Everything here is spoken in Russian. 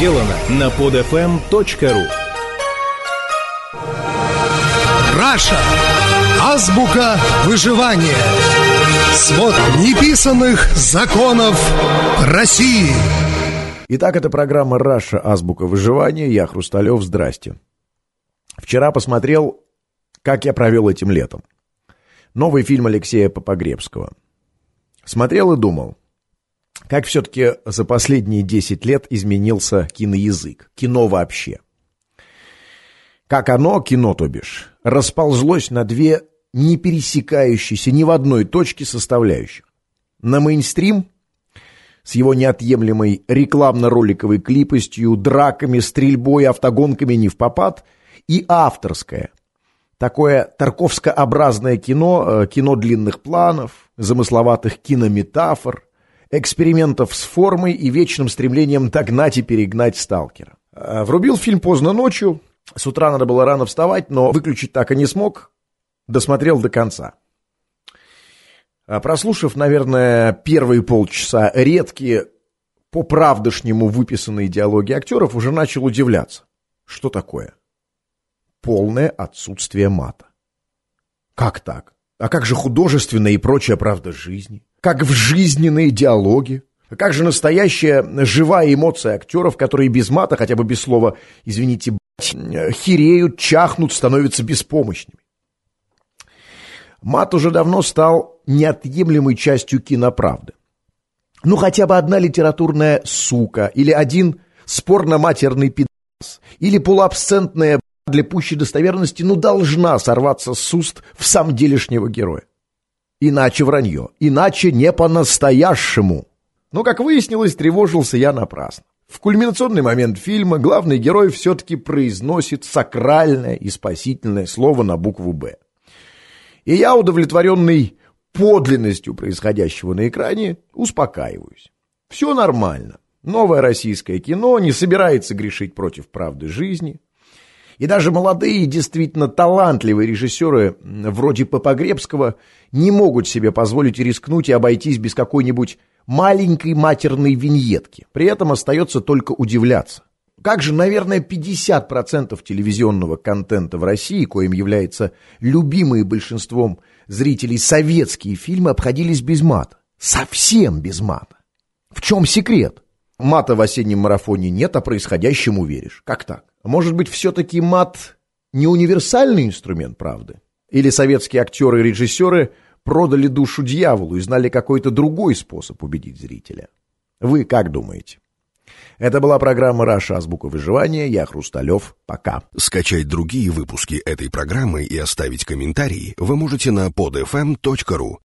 сделано на podfm.ru Раша. Азбука выживания. Свод неписанных законов России. Итак, это программа «Раша. Азбука выживания». Я Хрусталев. Здрасте. Вчера посмотрел, как я провел этим летом. Новый фильм Алексея Попогребского. Смотрел и думал, как все-таки за последние 10 лет изменился киноязык, кино вообще. Как оно, кино то бишь, расползлось на две не пересекающиеся ни в одной точке составляющих. На мейнстрим с его неотъемлемой рекламно-роликовой клипостью, драками, стрельбой, автогонками не в попад, и авторское, такое тарковскообразное кино, э, кино длинных планов, замысловатых кинометафор, экспериментов с формой и вечным стремлением догнать и перегнать сталкера. Э, врубил фильм поздно ночью, с утра надо было рано вставать, но выключить так и не смог, досмотрел до конца. Э, прослушав, наверное, первые полчаса редкие, по-правдышнему выписанные диалоги актеров, уже начал удивляться. Что такое? полное отсутствие мата. Как так? А как же художественная и прочая правда жизни? Как в жизненные диалоги? Как же настоящая живая эмоция актеров, которые без мата, хотя бы без слова, извините, бать, хереют, чахнут, становятся беспомощными? Мат уже давно стал неотъемлемой частью киноправды. Ну, хотя бы одна литературная сука, или один спорно-матерный пидас, или полуабсцентная для пущей достоверности, ну, должна сорваться с уст в самом делешнего героя. Иначе вранье, иначе не по-настоящему. Но, как выяснилось, тревожился я напрасно. В кульминационный момент фильма главный герой все-таки произносит сакральное и спасительное слово на букву «Б». И я, удовлетворенный подлинностью происходящего на экране, успокаиваюсь. Все нормально. Новое российское кино не собирается грешить против правды жизни. И даже молодые, действительно талантливые режиссеры, вроде Попогребского, не могут себе позволить рискнуть и обойтись без какой-нибудь маленькой матерной виньетки. При этом остается только удивляться. Как же, наверное, 50% телевизионного контента в России, коим является любимые большинством зрителей советские фильмы, обходились без мата. Совсем без мата. В чем секрет? Мата в осеннем марафоне нет, а происходящему веришь. Как так? Может быть, все-таки мат не универсальный инструмент правды? Или советские актеры и режиссеры продали душу дьяволу и знали какой-то другой способ убедить зрителя? Вы как думаете? Это была программа «Раша. Азбука выживания». Я Хрусталев. Пока. Скачать другие выпуски этой программы и оставить комментарии вы можете на podfm.ru.